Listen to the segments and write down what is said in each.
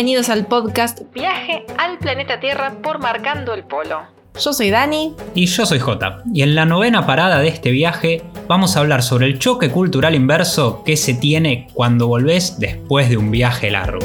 bienvenidos al podcast Viaje al planeta Tierra por Marcando el Polo. Yo soy Dani. Y yo soy Jota. Y en la novena parada de este viaje vamos a hablar sobre el choque cultural inverso que se tiene cuando volvés después de un viaje largo.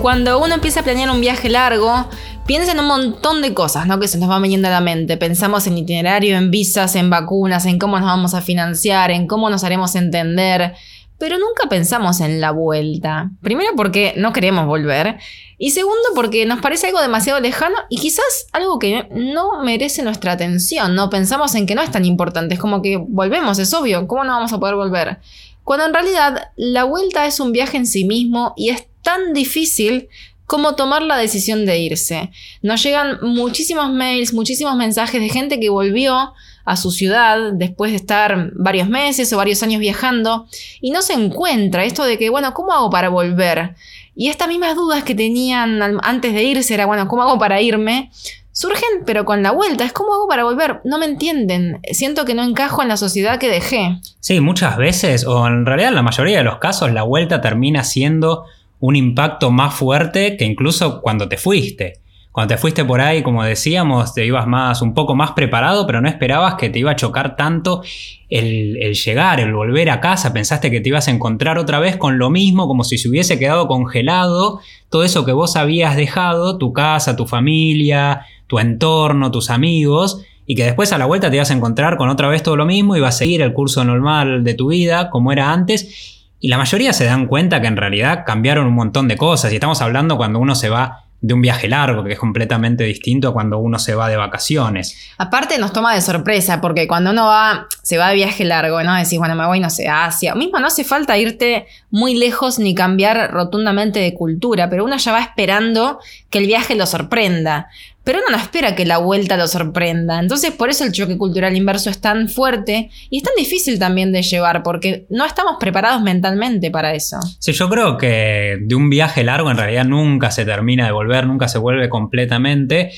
Cuando uno empieza a planear un viaje largo, piensa en un montón de cosas, ¿no? Que se nos va viniendo a la mente. Pensamos en itinerario, en visas, en vacunas, en cómo nos vamos a financiar, en cómo nos haremos entender. Pero nunca pensamos en la vuelta. Primero porque no queremos volver. Y segundo porque nos parece algo demasiado lejano y quizás algo que no merece nuestra atención. No pensamos en que no es tan importante. Es como que volvemos, es obvio. ¿Cómo no vamos a poder volver? Cuando en realidad la vuelta es un viaje en sí mismo y es tan difícil como tomar la decisión de irse. Nos llegan muchísimos mails, muchísimos mensajes de gente que volvió a su ciudad después de estar varios meses o varios años viajando y no se encuentra esto de que, bueno, ¿cómo hago para volver? Y estas mismas dudas que tenían antes de irse era, bueno, ¿cómo hago para irme? Surgen, pero con la vuelta. Es como hago para volver. No me entienden. Siento que no encajo en la sociedad que dejé. Sí, muchas veces, o en realidad en la mayoría de los casos, la vuelta termina siendo un impacto más fuerte que incluso cuando te fuiste. Cuando te fuiste por ahí, como decíamos, te ibas más, un poco más preparado, pero no esperabas que te iba a chocar tanto el, el, llegar, el volver a casa. Pensaste que te ibas a encontrar otra vez con lo mismo, como si se hubiese quedado congelado todo eso que vos habías dejado, tu casa, tu familia, tu entorno, tus amigos, y que después a la vuelta te ibas a encontrar con otra vez todo lo mismo y vas a seguir el curso normal de tu vida como era antes y la mayoría se dan cuenta que en realidad cambiaron un montón de cosas. Y estamos hablando cuando uno se va de un viaje largo, que es completamente distinto a cuando uno se va de vacaciones. Aparte nos toma de sorpresa, porque cuando uno va, se va de viaje largo, ¿no? Decís, bueno, me voy, no sé, a Asia. Mismo no hace falta irte muy lejos ni cambiar rotundamente de cultura, pero uno ya va esperando que el viaje lo sorprenda pero uno no espera que la vuelta lo sorprenda. Entonces, por eso el choque cultural inverso es tan fuerte y es tan difícil también de llevar, porque no estamos preparados mentalmente para eso. Sí, yo creo que de un viaje largo en realidad nunca se termina de volver, nunca se vuelve completamente.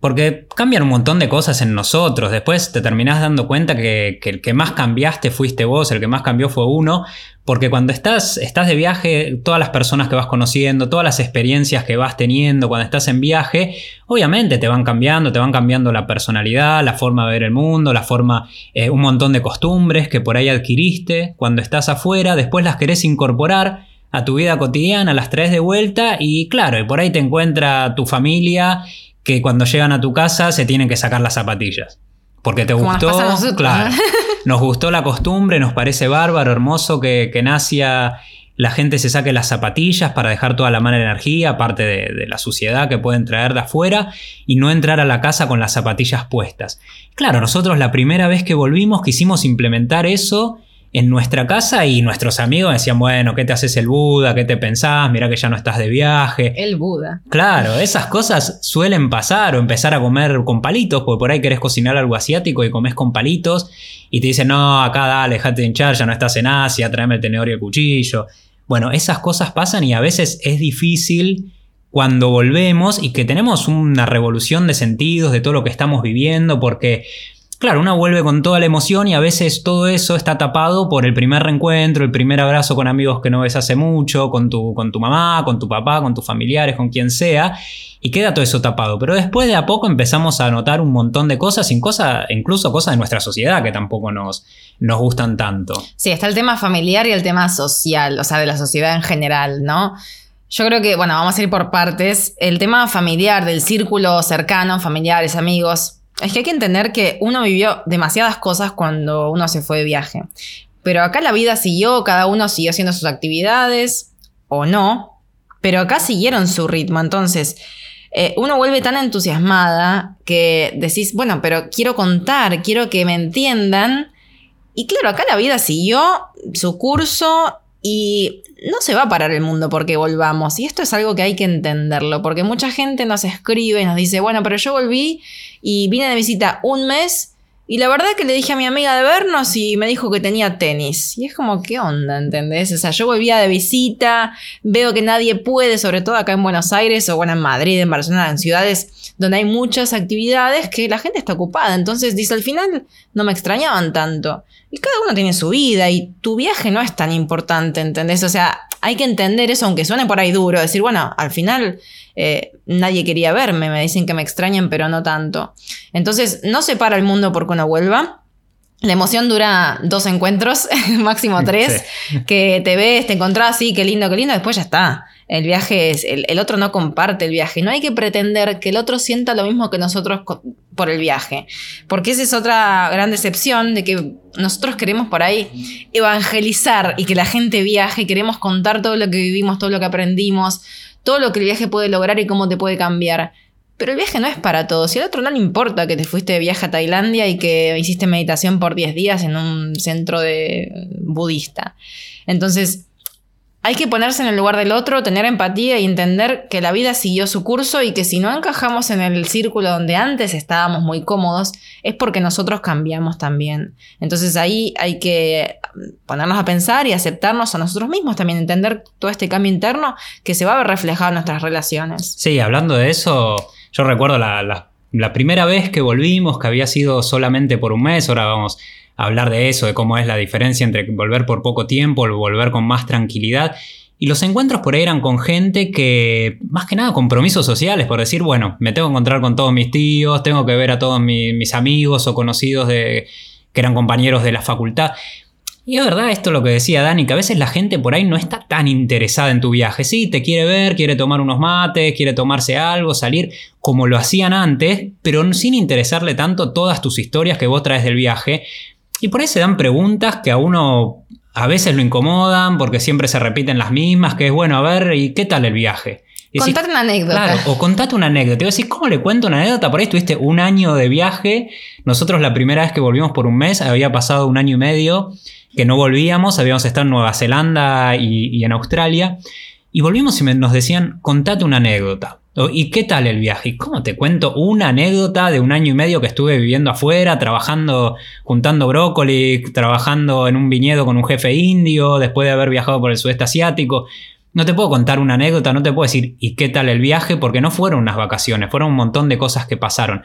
Porque cambian un montón de cosas en nosotros. Después te terminás dando cuenta que, el que más cambiaste fuiste vos, el que más cambió fue uno. Porque cuando estás, estás de viaje, todas las personas que vas conociendo, todas las experiencias que vas teniendo cuando estás en viaje, obviamente te van cambiando, te van cambiando la personalidad, la forma de ver el mundo, la forma, eh, un montón de costumbres que por ahí adquiriste cuando estás afuera, después las querés incorporar a tu vida cotidiana, las traes de vuelta y claro, y por ahí te encuentra tu familia que cuando llegan a tu casa se tienen que sacar las zapatillas. Porque te gustó, claro, nos gustó la costumbre, nos parece bárbaro, hermoso que, que Asia la gente se saque las zapatillas para dejar toda la mala energía, aparte de, de, la suciedad que pueden traer de afuera, y no entrar a la casa con las zapatillas puestas. Claro, nosotros la primera vez que volvimos quisimos implementar eso en nuestra casa y nuestros amigos decían, bueno, ¿qué te haces el Buda? ¿Qué te pensás? Mira que ya no estás de viaje. El Buda. Claro, esas cosas suelen pasar o empezar a comer con palitos, porque por ahí querés cocinar algo asiático y comes con palitos y te dicen, no, acá dale, dejate de hinchar, ya no estás en Asia, tráeme el tenedor y el cuchillo. Bueno, esas cosas pasan y a veces es difícil cuando volvemos y que tenemos una revolución de sentidos de todo lo que estamos viviendo, porque Claro, uno vuelve con toda la emoción y a veces todo eso está tapado por el primer reencuentro, el primer abrazo con amigos que no ves hace mucho, con tu, con tu mamá, con tu papá, con tus familiares, con quien sea, y queda todo eso tapado. Pero después de a poco empezamos a notar un montón de cosas, incluso cosas de nuestra sociedad que tampoco nos, nos gustan tanto. Sí, está el tema familiar y el tema social, o sea, de la sociedad en general, ¿no? Yo creo que, bueno, vamos a ir por partes. El tema familiar, del círculo cercano, familiares, amigos, es que hay que entender que uno vivió demasiadas cosas cuando uno se fue de viaje. Pero acá la vida siguió, cada uno siguió haciendo sus actividades, o no, pero acá siguieron su ritmo. Entonces, eh, uno vuelve tan entusiasmada que decís, bueno, pero quiero contar, quiero que me entiendan. Y claro, acá la vida siguió su curso y no se va a parar el mundo porque volvamos. Y esto es algo que hay que entenderlo, porque mucha gente nos escribe y nos dice, bueno, pero yo volví y vine de visita un mes Y la verdad que le dije a mi amiga de vernos y me dijo que tenía tenis. Y es como, ¿qué onda? ¿Entendés? O sea, yo volvía de visita, veo que nadie puede, sobre todo acá en Buenos Aires o bueno, en Madrid, en Barcelona, en ciudades donde hay muchas actividades que la gente está ocupada. Entonces dice, al final no me extrañaban tanto. Y cada uno tiene su vida y tu viaje no es tan importante, ¿entendés? O sea, hay que entender eso, aunque suene por ahí duro, decir, bueno, al final eh, nadie quería verme, me dicen que me extrañan, pero no tanto. Entonces, no se para el mundo porque uno vuelva. La emoción dura dos encuentros, máximo tres, que te ves, te encontrás, sí, qué lindo, qué lindo, después ya está. El viaje es, el, otro no comparte el viaje. No hay que pretender que el otro sienta lo mismo que nosotros por el viaje. Porque esa es otra gran decepción de que nosotros queremos por ahí evangelizar y que la gente viaje, queremos contar todo lo que vivimos, todo lo que aprendimos, todo lo que el viaje puede lograr y cómo te puede cambiar. Pero el viaje no es para todos. Si al otro no le importa que te fuiste de viaje a Tailandia y que hiciste meditación por 10 días en un centro de budista. Entonces, hay que ponerse en el lugar del otro, tener empatía y entender que la vida siguió su curso y que si no encajamos en el círculo donde antes estábamos muy cómodos, es porque nosotros cambiamos también. Entonces ahí hay que ponernos a pensar y aceptarnos a nosotros mismos también, entender todo este cambio interno que se va a ver reflejado en nuestras relaciones. Sí, hablando de eso, yo recuerdo la, la primera vez que volvimos, que había sido solamente por un mes, ahora vamos hablar de eso, de cómo es la diferencia entre volver por poco tiempo o volver con más tranquilidad. Y los encuentros por ahí eran con gente que, más que nada, compromisos sociales, por decir, bueno, me tengo que encontrar con todos mis tíos, tengo que ver a todos mis, amigos o conocidos de, que eran compañeros de la facultad. Y es verdad esto lo que decía Dani, que a veces la gente por ahí no está tan interesada en tu viaje. Sí, te quiere ver, quiere tomar unos mates, quiere tomarse algo, salir como lo hacían antes, pero sin interesarle tanto todas tus historias que vos traes del viaje. Y por ahí se dan preguntas que a uno a veces lo incomodan porque siempre se repiten las mismas, que es bueno, a ver, ¿y qué tal el viaje? contate una anécdota. Claro, o contate una anécdota. Y decís, ¿cómo le cuento una anécdota? Por ahí estuviste un año de viaje. Nosotros la primera vez que volvimos por un mes, había pasado un año y medio que no volvíamos, habíamos estado en Nueva Zelanda y, y en Australia. Y volvimos y nos decían, contate una anécdota. ¿Y qué tal el viaje? ¿Y cómo te cuento una anécdota de un año y medio que estuve viviendo afuera, trabajando, juntando brócoli, trabajando en un viñedo con un jefe indio, después de haber viajado por el sudeste asiático? No te puedo contar una anécdota, no te puedo decir ¿y qué tal el viaje? Porque no fueron unas vacaciones, fueron un montón de cosas que pasaron.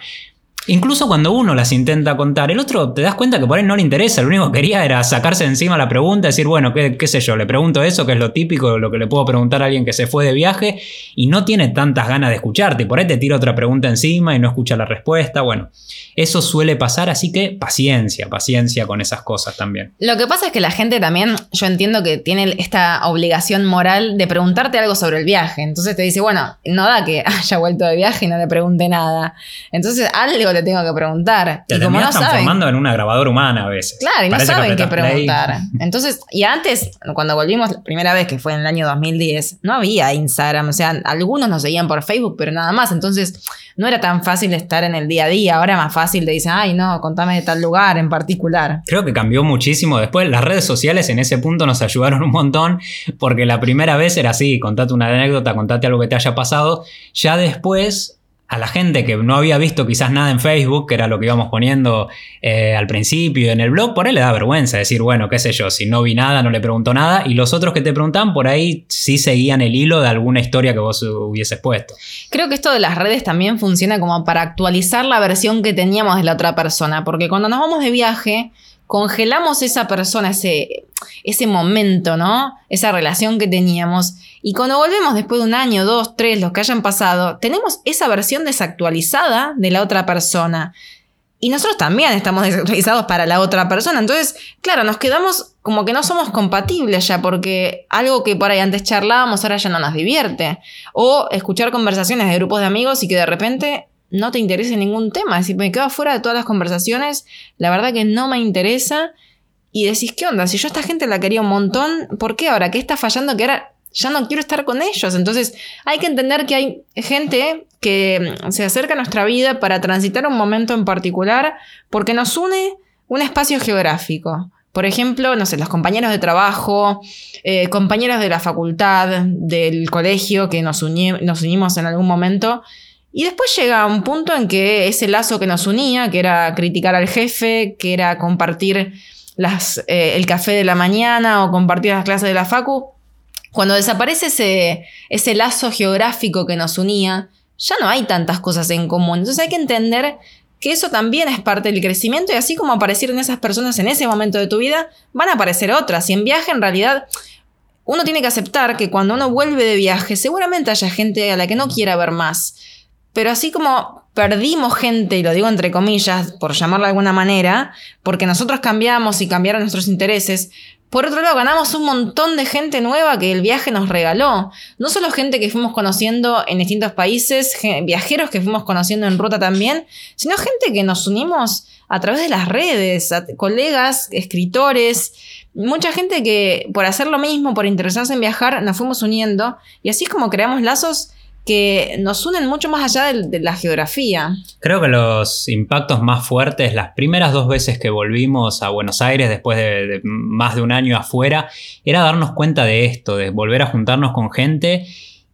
Incluso cuando uno las intenta contar, el otro te das cuenta que por él no le interesa, lo único que quería era sacarse encima la pregunta, decir, bueno, qué, qué sé yo, le pregunto eso, que es lo típico, lo que le puedo preguntar a alguien que se fue de viaje y no tiene tantas ganas de escucharte, por ahí te tira otra pregunta encima y no escucha la respuesta, bueno, eso suele pasar, así que paciencia, paciencia con esas cosas también. Lo que pasa es que la gente también, yo entiendo que tiene esta obligación moral de preguntarte algo sobre el viaje, entonces te dice, bueno, no da que haya vuelto de viaje y no le pregunte nada, entonces algo te tengo que preguntar. Te y como no transformando en una grabadora humana a veces. Claro, y no saben qué preguntar. Entonces, y antes, cuando volvimos la primera vez, que fue en el año 2010, no había Instagram. O sea, algunos nos seguían por Facebook, pero nada más. Entonces, no era tan fácil estar en el día a día. Ahora más fácil, te dicen, ay, no, contame de tal lugar en particular. Creo que cambió muchísimo. Después, las redes sociales en ese punto nos ayudaron un montón, porque la primera vez era así: contate una anécdota, contate algo que te haya pasado. Ya después a la gente que no había visto quizás nada en Facebook, que era lo que íbamos poniendo eh, al principio en el blog, por ahí le da vergüenza decir, bueno, qué sé yo, si no vi nada, no le pregunto nada, y los otros que te preguntan por ahí sí seguían el hilo de alguna historia que vos hubieses puesto. Creo que esto de las redes también funciona como para actualizar la versión que teníamos de la otra persona, porque cuando nos vamos de viaje, congelamos esa persona, ese, ese momento, ¿no? Esa relación que teníamos. Y cuando volvemos después de un año, dos, tres, los que hayan pasado, tenemos esa versión desactualizada de la otra persona. Y nosotros también estamos desactualizados para la otra persona. Entonces, claro, nos quedamos como que no somos compatibles ya, porque algo que por ahí antes charlábamos ahora ya no nos divierte. O escuchar conversaciones de grupos de amigos y que de repente no te interesa ningún tema. Decir, me quedo fuera de todas las conversaciones, la verdad que no me interesa. Y decís, ¿qué onda? Si yo a esta gente la quería un montón, ¿por qué ahora? ¿Qué está fallando? Que ahora ya no quiero estar con ellos. Entonces hay que entender que hay gente que mm, se acerca a nuestra vida para transitar un momento en particular porque nos une un espacio geográfico. Por ejemplo, no sé, los compañeros de trabajo, eh, compañeros de la facultad, del colegio que nos, nos unimos en algún momento Y después llega un punto en que ese lazo que nos unía, que era criticar al jefe, que era compartir eh, el café de la mañana o compartir las clases de la Facu, cuando desaparece ese, ese lazo geográfico que nos unía, ya no hay tantas cosas en común. Entonces hay que entender que eso también es parte del crecimiento y así como aparecieron esas personas en ese momento de tu vida, van a aparecer otras. Y en viaje en realidad uno tiene que aceptar que cuando uno vuelve de viaje seguramente haya gente a la que no quiera ver más. Pero así como perdimos gente, y lo digo entre comillas, por llamarlo de alguna manera, porque nosotros cambiamos y cambiaron nuestros intereses, por otro lado, ganamos un montón de gente nueva que el viaje nos regaló. No solo gente que fuimos conociendo en distintos países, viajeros que fuimos conociendo en ruta también, sino gente que nos unimos a través de las redes, colegas, escritores, mucha gente que por hacer lo mismo, por interesarse en viajar, nos fuimos uniendo y así es como creamos lazos que nos unen mucho más allá de, la geografía. Creo que los impactos más fuertes, las primeras dos veces que volvimos a Buenos Aires después de más de un año afuera, era darnos cuenta de esto, de volver a juntarnos con gente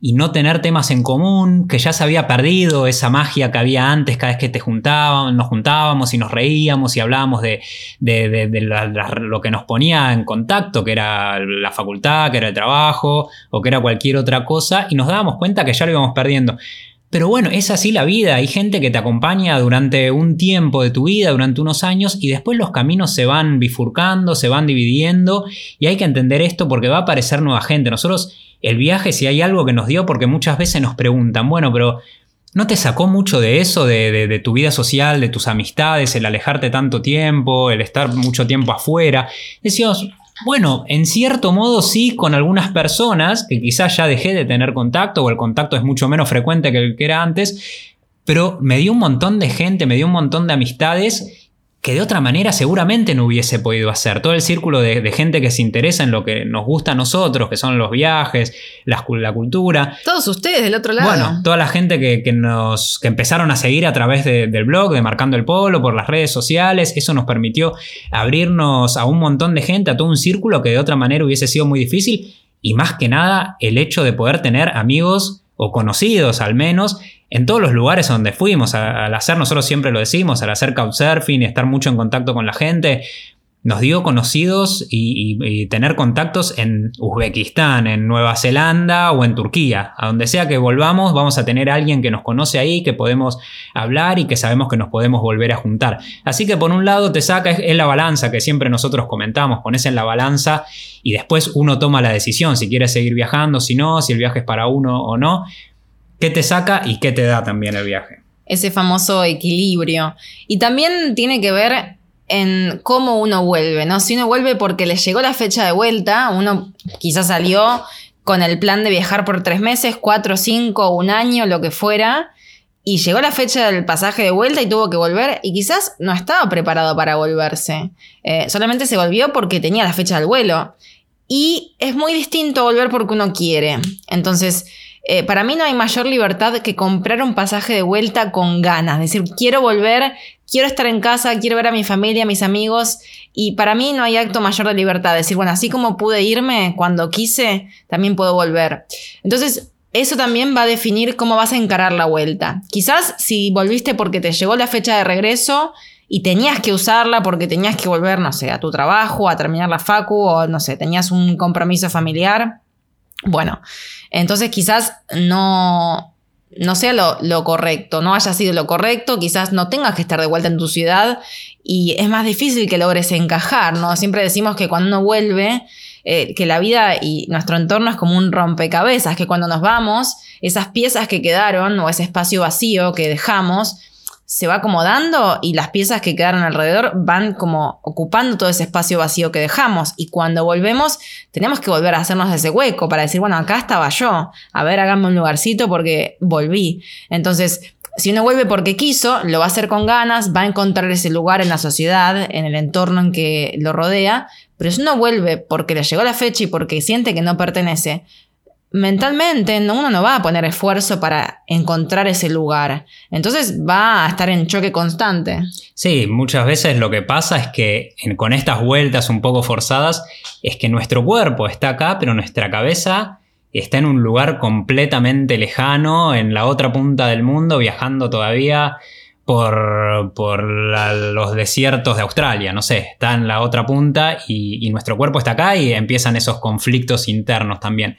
y no tener temas en común, que ya se había perdido esa magia que había antes cada vez que te juntábamos, nos juntábamos y nos reíamos y hablábamos de, lo que nos ponía en contacto, que era la facultad, que era el trabajo o que era cualquier otra cosa, y nos dábamos cuenta que ya lo íbamos perdiendo. Pero bueno, es así la vida. Hay gente que te acompaña durante un tiempo de tu vida, durante unos años, y después los caminos se van bifurcando, se van dividiendo, y hay que entender esto porque va a aparecer nueva gente. Nosotros, el viaje, si hay algo que nos dio, porque muchas veces nos preguntan, bueno, pero ¿no te sacó mucho de eso, de, tu vida social, de tus amistades, el alejarte tanto tiempo, el estar mucho tiempo afuera? Decíamos, bueno, en cierto modo sí, con algunas personas que quizás ya dejé de tener contacto o el contacto es mucho menos frecuente que el que era antes, pero me dio un montón de gente, me dio un montón de amistades que de otra manera seguramente no hubiese podido hacer. Todo el círculo de, gente que se interesa en lo que nos gusta a nosotros, que son los viajes, la, cultura. Todos ustedes del otro lado. Bueno, toda la gente que, nos, que empezaron a seguir a través del blog, de Marcando el Polo, por las redes sociales, eso nos permitió abrirnos a un montón de gente, a todo un círculo que de otra manera hubiese sido muy difícil. Y más que nada, el hecho de poder tener amigos o conocidos al menos en todos los lugares donde fuimos, al hacer, nosotros siempre lo decimos, al hacer couchsurfing y estar mucho en contacto con la gente, nos dio conocidos y, tener contactos en Uzbekistán, en Nueva Zelanda o en Turquía. A donde sea que volvamos, vamos a tener a alguien que nos conoce ahí, que podemos hablar y que sabemos que nos podemos volver a juntar. Así que por un lado te saca, es, la balanza que siempre nosotros comentamos, pones en la balanza y después uno toma la decisión si quiere seguir viajando, si no, si el viaje es para uno o no. ¿Qué te saca y qué te da también el viaje? Ese famoso equilibrio. Y también tiene que ver en cómo uno vuelve, ¿no? Si uno vuelve porque le llegó la fecha de vuelta, uno quizás salió con el plan de viajar por tres meses, cuatro, cinco, un año, lo que fuera, y llegó la fecha del pasaje de vuelta y tuvo que volver, y quizás no estaba preparado para volverse. Eh, solamente se volvió porque tenía la fecha del vuelo. Y es muy distinto volver porque uno quiere. Entonces, eh, para mí no hay mayor libertad que comprar un pasaje de vuelta con ganas. Es decir, quiero volver, quiero estar en casa, quiero ver a mi familia, a mis amigos. Y para mí no hay acto mayor de libertad. Es decir, bueno, así como pude irme cuando quise, también puedo volver. Entonces, eso también va a definir cómo vas a encarar la vuelta. Quizás si volviste porque te llegó la fecha de regreso y tenías que usarla porque tenías que volver, no sé, a tu trabajo, a terminar la facu o no sé, tenías un compromiso familiar. Bueno, entonces quizás no, no sea lo, correcto, no haya sido lo correcto, quizás no tengas que estar de vuelta en tu ciudad y es más difícil que logres encajar, ¿no? Siempre decimos que cuando uno vuelve, eh, que la vida y nuestro entorno es como un rompecabezas, que cuando nos vamos, esas piezas que quedaron o ese espacio vacío que dejamos, se va acomodando y las piezas que quedaron alrededor van como ocupando todo ese espacio vacío que dejamos. Y cuando volvemos, tenemos que volver a hacernos ese hueco para decir, bueno, acá estaba yo. A ver, háganme un lugarcito porque volví. Entonces, si uno vuelve porque quiso, lo va a hacer con ganas, va a encontrar ese lugar en la sociedad, en el entorno en que lo rodea. Pero si uno vuelve porque le llegó la fecha y porque siente que no pertenece, mentalmente uno no va a poner esfuerzo para encontrar ese lugar. Entonces va a estar en choque constante. Sí, muchas veces lo que pasa es que con estas vueltas un poco forzadas es que nuestro cuerpo está acá, pero nuestra cabeza está en un lugar completamente lejano, en la otra punta del mundo, viajando todavía por, por los desiertos de Australia, no sé, está en la otra punta y, y nuestro cuerpo está acá y empiezan esos conflictos internos también.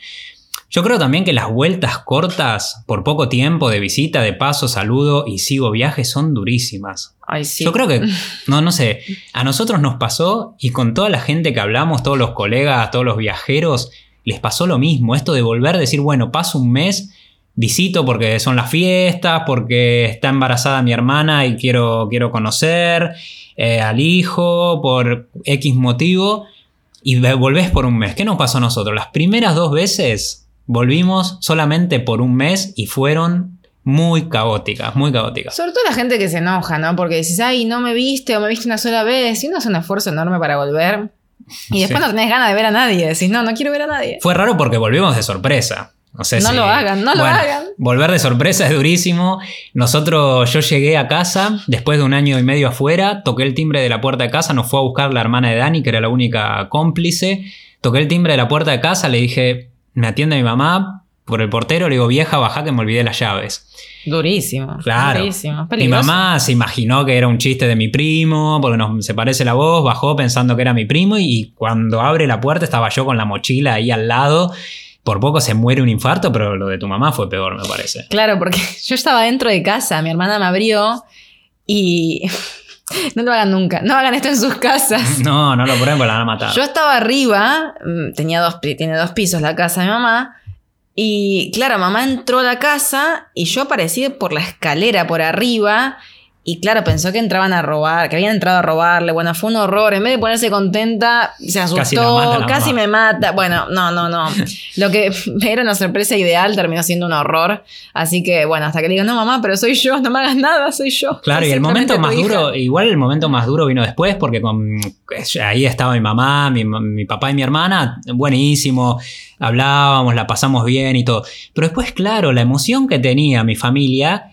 Yo creo también que las vueltas cortas por poco tiempo de visita, de paso, saludo y sigo viaje son durísimas. Ay, sí. Yo creo que, no, no sé, a nosotros nos pasó y con toda la gente que hablamos, todos los colegas, todos los viajeros, les pasó lo mismo. Esto de volver, decir, bueno, paso un mes, visito porque son las fiestas, porque está embarazada mi hermana y quiero, quiero conocer eh, al hijo, por X motivo, y volvés por un mes. ¿Qué nos pasó a nosotros? Las primeras dos veces volvimos solamente por un mes y fueron muy caóticas, muy caóticas. Sobre todo la gente que se enoja, ¿no? Porque dices, ay, no me viste o me viste una sola vez y uno hace un esfuerzo enorme para volver. Y después no tenés ganas de ver a nadie. Decís, no, no quiero ver a nadie. Fue raro porque volvimos de sorpresa. No, sé no lo hagan, no lo hagan. Volver de sorpresa es durísimo. Nosotros, yo llegué a casa después de un año y medio afuera, toqué el timbre de la puerta de casa, nos fue a buscar la hermana de Dani, que era la única cómplice. Toqué el timbre de la puerta de casa, le dije, me atiende mi mamá por el portero, le digo, vieja, baja que me olvidé las llaves. Durísimo. Claro. Durísimo. Mi mamá se imaginó que era un chiste de mi primo, porque nos, se parece la voz, bajó pensando que era mi primo y cuando abre la puerta estaba yo con la mochila ahí al lado. Por poco se muere un infarto, pero lo de tu mamá fue peor, me parece. Claro, porque yo estaba dentro de casa, mi hermana me abrió y no lo hagan nunca. No hagan esto en sus casas. No, no lo prueben porque la van a matar. Yo estaba arriba, mm, tenía dos, tiene dos pisos la casa de mamá. Y claro, mamá entró a la casa y yo aparecí por la escalera por arriba y claro, pensó que entraban a robar, que habían entrado a robarle. Bueno, fue un horror. En vez de ponerse contenta, se asustó, casi, me mata. Bueno, no, no, no. Lo que era una sorpresa ideal terminó siendo un horror. Así que, bueno, hasta que le digo, no, mamá, pero soy yo, no me hagas nada, soy yo. Claro, y el momento más duro, igual el momento más duro vino después, porque con, ahí estaba mi mamá, mi, mi papá y mi hermana, buenísimo. Hablábamos, la pasamos bien y todo. Pero después, claro, la emoción que tenía mi familia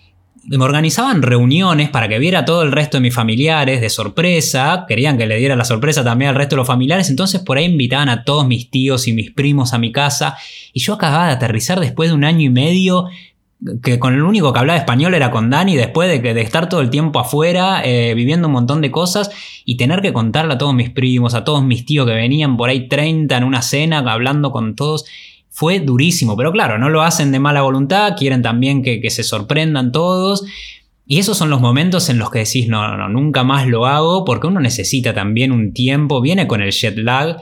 me organizaban reuniones para que viera todo el resto de mis familiares de sorpresa, querían que le diera la sorpresa también al resto de los familiares, entonces por ahí invitaban a todos mis tíos y mis primos a mi casa y yo acababa de aterrizar después de un año y medio que con el único que hablaba español era con Dani, después de, de estar todo el tiempo afuera, eh, viviendo un montón de cosas y tener que contarle a todos mis primos, a todos mis tíos que venían por ahí 30 en una cena, hablando con todos fue durísimo, pero claro, no lo hacen de mala voluntad, quieren también que, se sorprendan todos. Y esos son los momentos en los que decís, no, no, nunca más lo hago, porque uno necesita también un tiempo, viene con el jet lag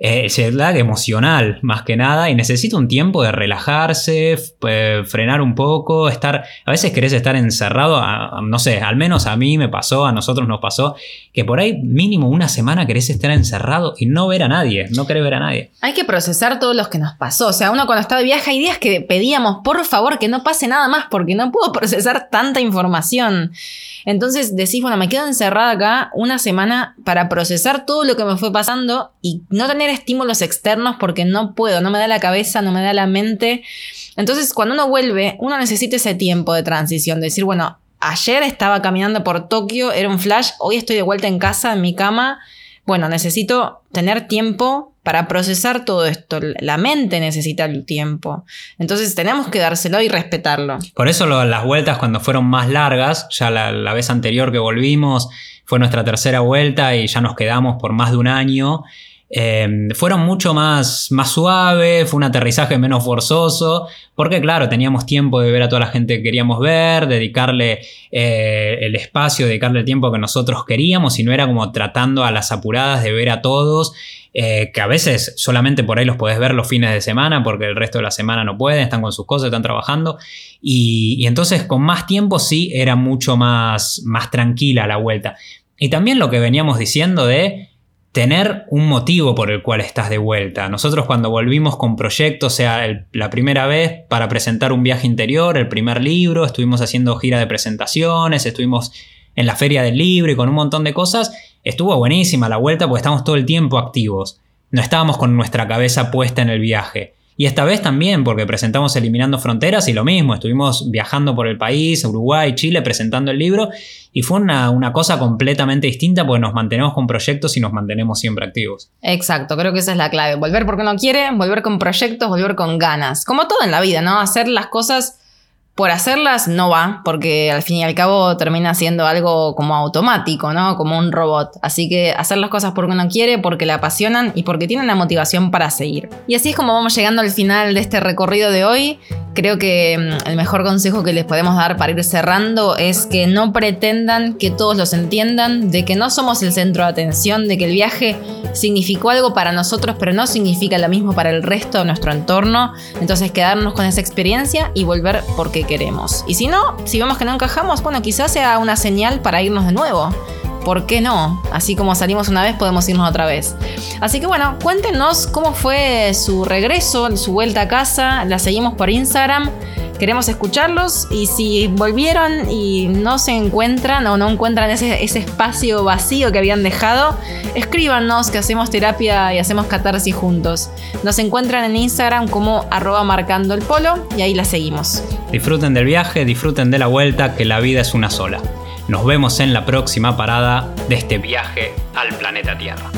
eh, jet lag emocional más que nada y necesita un tiempo de relajarse, frenar un poco, estar, a veces querés estar encerrado, no sé, al menos a mí me pasó, a nosotros nos pasó, que por ahí mínimo una semana querés estar encerrado y no ver a nadie, no querés ver a nadie. Hay que procesar todo lo que nos pasó, o sea, uno cuando está de viaje hay días que pedíamos, por favor, que no pase nada más porque no puedo procesar tanta información. Entonces decís, bueno, me quedo encerrada acá una semana para procesar todo lo que me fue pasando y no tener estímulos externos porque no puedo, no me da la cabeza, no me da la mente. Entonces, cuando uno vuelve, uno necesita ese tiempo de transición, de decir, bueno, ayer estaba caminando por Tokio, era un flash, hoy estoy de vuelta en casa, en mi cama. Bueno, necesito tener tiempo para procesar todo esto. La mente necesita el tiempo. Entonces tenemos que dárselo y respetarlo. Por eso las vueltas cuando fueron más largas, ya la, la, vez anterior que volvimos fue nuestra tercera vuelta y ya nos quedamos por más de un año. Em, fueron mucho más, más suaves, fue un aterrizaje menos forzoso, porque claro, teníamos tiempo de ver a toda la gente que queríamos ver, dedicarle eh, el espacio, dedicarle el tiempo que nosotros queríamos, y no era como tratando a las apuradas de ver a todos, eh, que a veces solamente por ahí los podés ver los fines de semana, porque el resto de la semana no pueden, están con sus cosas, están trabajando, y, y entonces con más tiempo sí era mucho más, más tranquila la vuelta. Y también lo que veníamos diciendo de tener un motivo por el cual estás de vuelta. Nosotros cuando volvimos con proyectos, sea la primera vez para presentar un viaje interior, el primer libro, estuvimos haciendo gira de presentaciones, estuvimos en la feria del libro y con un montón de cosas, estuvo buenísima la vuelta porque estamos todo el tiempo activos. No estábamos con nuestra cabeza puesta en el viaje. Y esta vez también, porque presentamos Eliminando Fronteras y lo mismo, estuvimos viajando por el país, Uruguay, Chile, presentando el libro y fue una, una, cosa completamente distinta porque nos mantenemos con proyectos y nos mantenemos siempre activos. Exacto, creo que esa es la clave. Volver porque uno quiere, volver con proyectos, volver con ganas. Como todo en la vida, ¿no? Hacer las cosas por hacerlas no va, porque al fin y al cabo termina siendo algo como automático, ¿no? Como un robot. Así que hacer las cosas porque uno quiere, porque le apasionan y porque tienen la motivación para seguir. Y así es como vamos llegando al final de este recorrido de hoy. Creo que mm, el mejor consejo que les podemos dar para ir cerrando es que no pretendan que todos los entiendan, de que no somos el centro de atención, de que el viaje significó algo para nosotros, pero no significa lo mismo para el resto de nuestro entorno. Entonces quedarnos con esa experiencia y volver porque queremos. Y si no, si vemos que no encajamos, bueno, quizás sea una señal para irnos de nuevo. ¿Por qué no? Así como salimos una vez, podemos irnos otra vez. Así que bueno, cuéntenos cómo fue su regreso, su vuelta a casa. La seguimos por Instagram. Queremos escucharlos y si volvieron y no se encuentran o no encuentran ese, espacio vacío que habían dejado, escríbanos que hacemos terapia y hacemos catarsis juntos. Nos encuentran en Instagram como arroba marcando el polo y ahí la seguimos. Disfruten del viaje, disfruten de la vuelta, que la vida es una sola. Nos vemos en la próxima parada de este viaje al planeta Tierra.